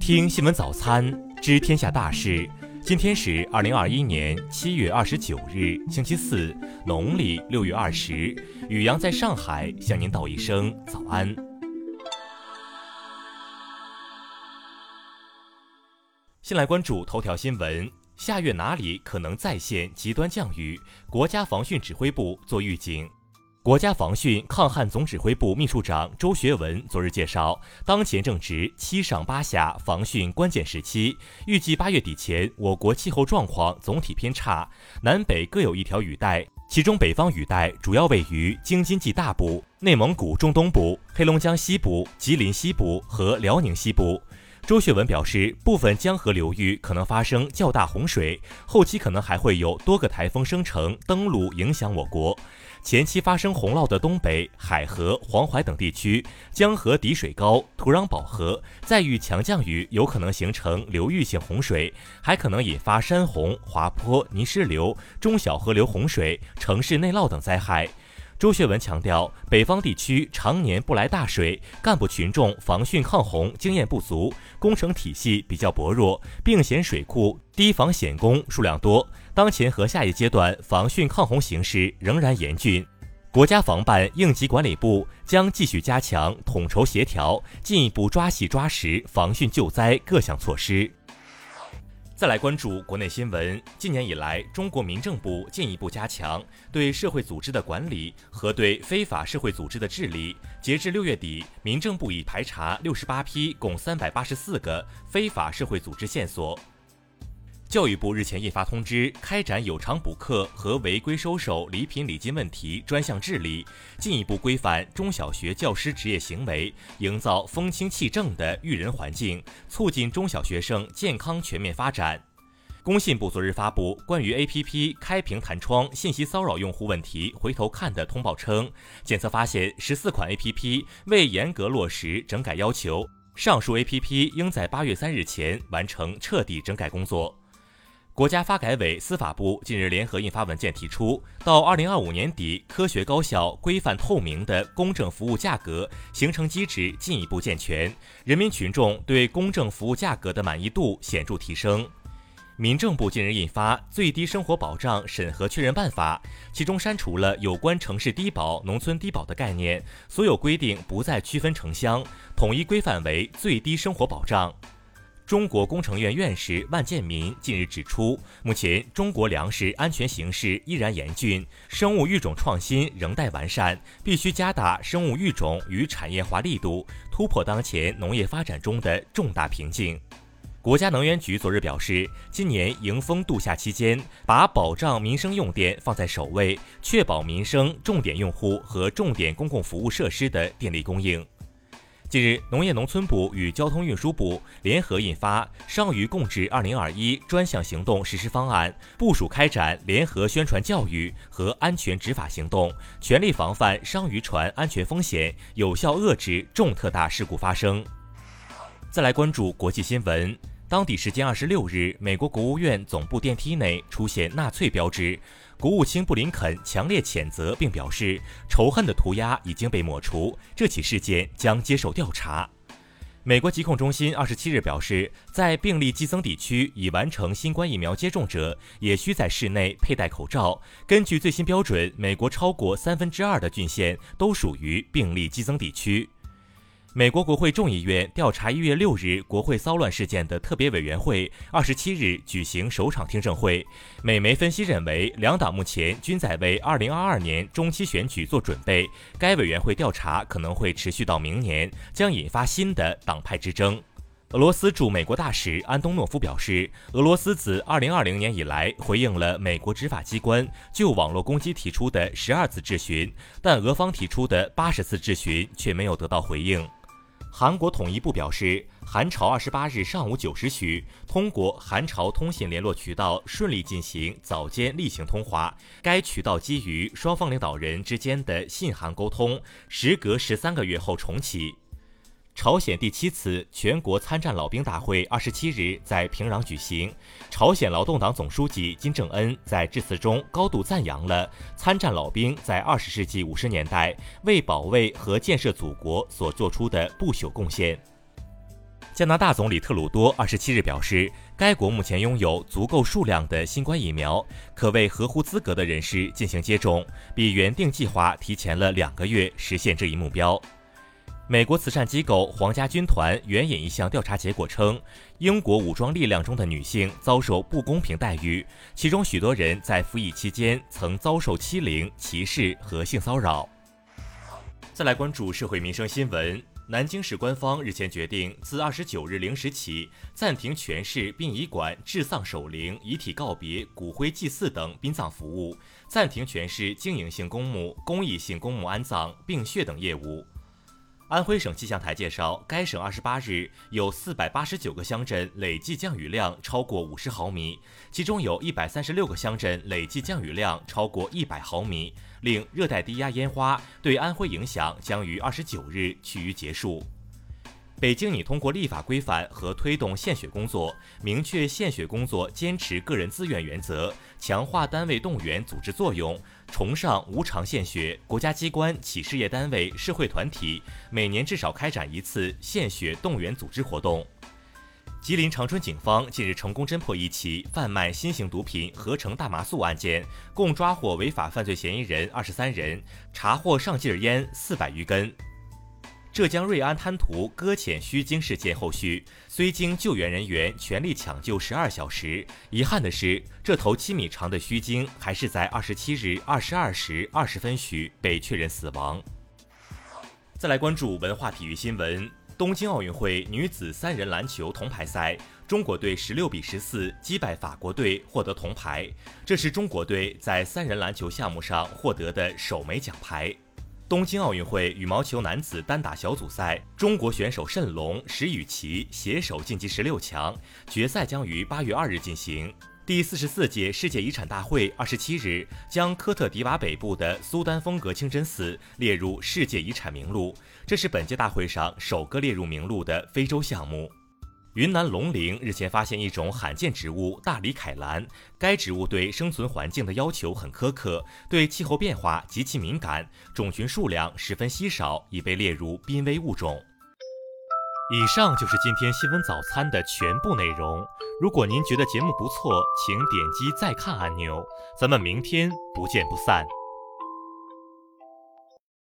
听新闻早餐，知天下大事。今天是二零二一年七月二十九日，星期四，农历六月二十。雨阳在上海向您道一声早安。先来关注头条新闻：下月哪里可能再现极端降雨？国家防汛指挥部做预警。国家防汛抗旱总指挥部秘书长周学文昨日介绍，当前正值七上八下防汛关键时期，预计八月底前，我国气候状况总体偏差，南北各有一条雨带，其中北方雨带主要位于京津冀大部、内蒙古中东部、黑龙江西部、吉林西部和辽宁西部。周学文表示，部分江河流域可能发生较大洪水，后期可能还会有多个台风生成登陆，影响我国。前期发生洪涝的东北、海河、黄淮等地区，江河底水高，土壤饱和，再遇强降雨，有可能形成流域性洪水，还可能引发山洪、滑坡、泥石流、中小河流洪水、城市内涝等灾害。周学文强调，北方地区常年不来大水，干部群众防汛抗洪经验不足，工程体系比较薄弱，并险水库堤防险工数量多。当前和下一阶段防汛抗洪形势仍然严峻，国家防办应急管理部将继续加强统筹协调，进一步抓细抓实防汛救灾各项措施。再来关注国内新闻。今年以来，中国民政部进一步加强对社会组织的管理和对非法社会组织的治理。截至六月底，民政部已排查六十八批，共三百八十四个非法社会组织线索。教育部日前印发通知，开展有偿补课和违规收受礼品礼金问题专项治理，进一步规范中小学教师职业行为，营造风清气正的育人环境，促进中小学生健康全面发展。工信部昨日发布关于 APP 开屏弹窗信息骚扰用户问题回头看的通报称，检测发现十四款 APP 未严格落实整改要求，上述 APP 应在八月三日前完成彻底整改工作。国家发改委、司法部近日联合印发文件，提出到二零二五年底，科学高效、规范透明的公证服务价格形成机制进一步健全，人民群众对公证服务价格的满意度显著提升。民政部近日印发《最低生活保障审核确认办法》，其中删除了有关城市低保、农村低保的概念，所有规定不再区分城乡，统一规范为最低生活保障。中国工程院院士万建民近日指出，目前中国粮食安全形势依然严峻，生物育种创新仍待完善，必须加大生物育种与产业化力度，突破当前农业发展中的重大瓶颈。国家能源局昨日表示，今年迎风度夏期间，把保障民生用电放在首位，确保民生重点用户和重点公共服务设施的电力供应。近日，农业农村部与交通运输部联合印发《商渔共治二零二一专项行动实施方案》，部署开展联合宣传教育和安全执法行动，全力防范商渔船安全风险，有效遏制重特大事故发生。再来关注国际新闻。当地时间二十六日，美国国务院总部电梯内出现纳粹标志。国务卿布林肯强烈谴责，并表示仇恨的涂鸦已经被抹除，这起事件将接受调查。美国疾控中心二十七日表示，在病例激增地区，已完成新冠疫苗接种者也需在室内佩戴口罩。根据最新标准，美国超过三分之二的郡县都属于病例激增地区。美国国会众议院调查一月六日国会骚乱事件的特别委员会二十七日举行首场听证会。美媒分析认为，两党目前均在为二零二二年中期选举做准备。该委员会调查可能会持续到明年，将引发新的党派之争。俄罗斯驻美国大使安东诺夫表示，俄罗斯自二零二零年以来回应了美国执法机关就网络攻击提出的十二次质询，但俄方提出的八十次质询却没有得到回应。韩国统一部表示，韩朝二十八日上午九时许，通过韩朝通信联络渠道顺利进行早间例行通话。该渠道基于双方领导人之间的信函沟通，时隔十三个月后重启。朝鲜第七次全国参战老兵大会二十七日在平壤举行。朝鲜劳动党总书记金正恩在致辞中高度赞扬了参战老兵在二十世纪五十年代为保卫和建设祖国所做出的不朽贡献。加拿大总理特鲁多二十七日表示，该国目前拥有足够数量的新冠疫苗，可为合乎资格的人士进行接种，比原定计划提前了两个月实现这一目标。美国慈善机构皇家军团援引一项调查结果称，英国武装力量中的女性遭受不公平待遇，其中许多人在服役期间曾遭受欺凌、歧视和性骚扰。再来关注社会民生新闻，南京市官方日前决定，自二十九日零时起暂停全市殡仪馆治丧守灵、遗体告别、骨灰祭祀等殡葬服务，暂停全市经营性公墓、公益性公墓安葬、并血等业务。安徽省气象台介绍，该省二十八日有四百八十九个乡镇累计降雨量超过五十毫米，其中有一百三十六个乡镇累计降雨量超过一百毫米，令热带低压烟花对安徽影响将于二十九日趋于结束。北京拟通过立法规范和推动献血工作，明确献血工作坚持个人自愿原则，强化单位动员组织作用，崇尚无偿献血。国家机关、企事业单位、社会团体每年至少开展一次献血动员组织活动。吉林长春警方近日成功侦破一起贩卖新型毒品合成大麻素案件，共抓获违法犯罪嫌疑人二十三人，查获上劲烟四百余根。浙江瑞安滩涂搁浅虚惊事件后续，虽经救援人员全力抢救十二小时，遗憾的是，这头七米长的须鲸还是在二十七日二十二时二十分许被确认死亡。再来关注文化体育新闻：东京奥运会女子三人篮球铜牌赛，中国队十六比十四击败法国队，获得铜牌，这是中国队在三人篮球项目上获得的首枚奖牌。东京奥运会羽毛球男子单打小组赛，中国选手谌龙、石宇奇携手晋级十六强，决赛将于八月二日进行。第四十四届世界遗产大会二十七日将科特迪瓦北部的苏丹风格清真寺列入世界遗产名录，这是本届大会上首个列入名录的非洲项目。云南龙陵日前发现一种罕见植物大理凯兰，该植物对生存环境的要求很苛刻，对气候变化极其敏感，种群数量十分稀少，已被列入濒危物种。以上就是今天新闻早餐的全部内容。如果您觉得节目不错，请点击再看按钮。咱们明天不见不散。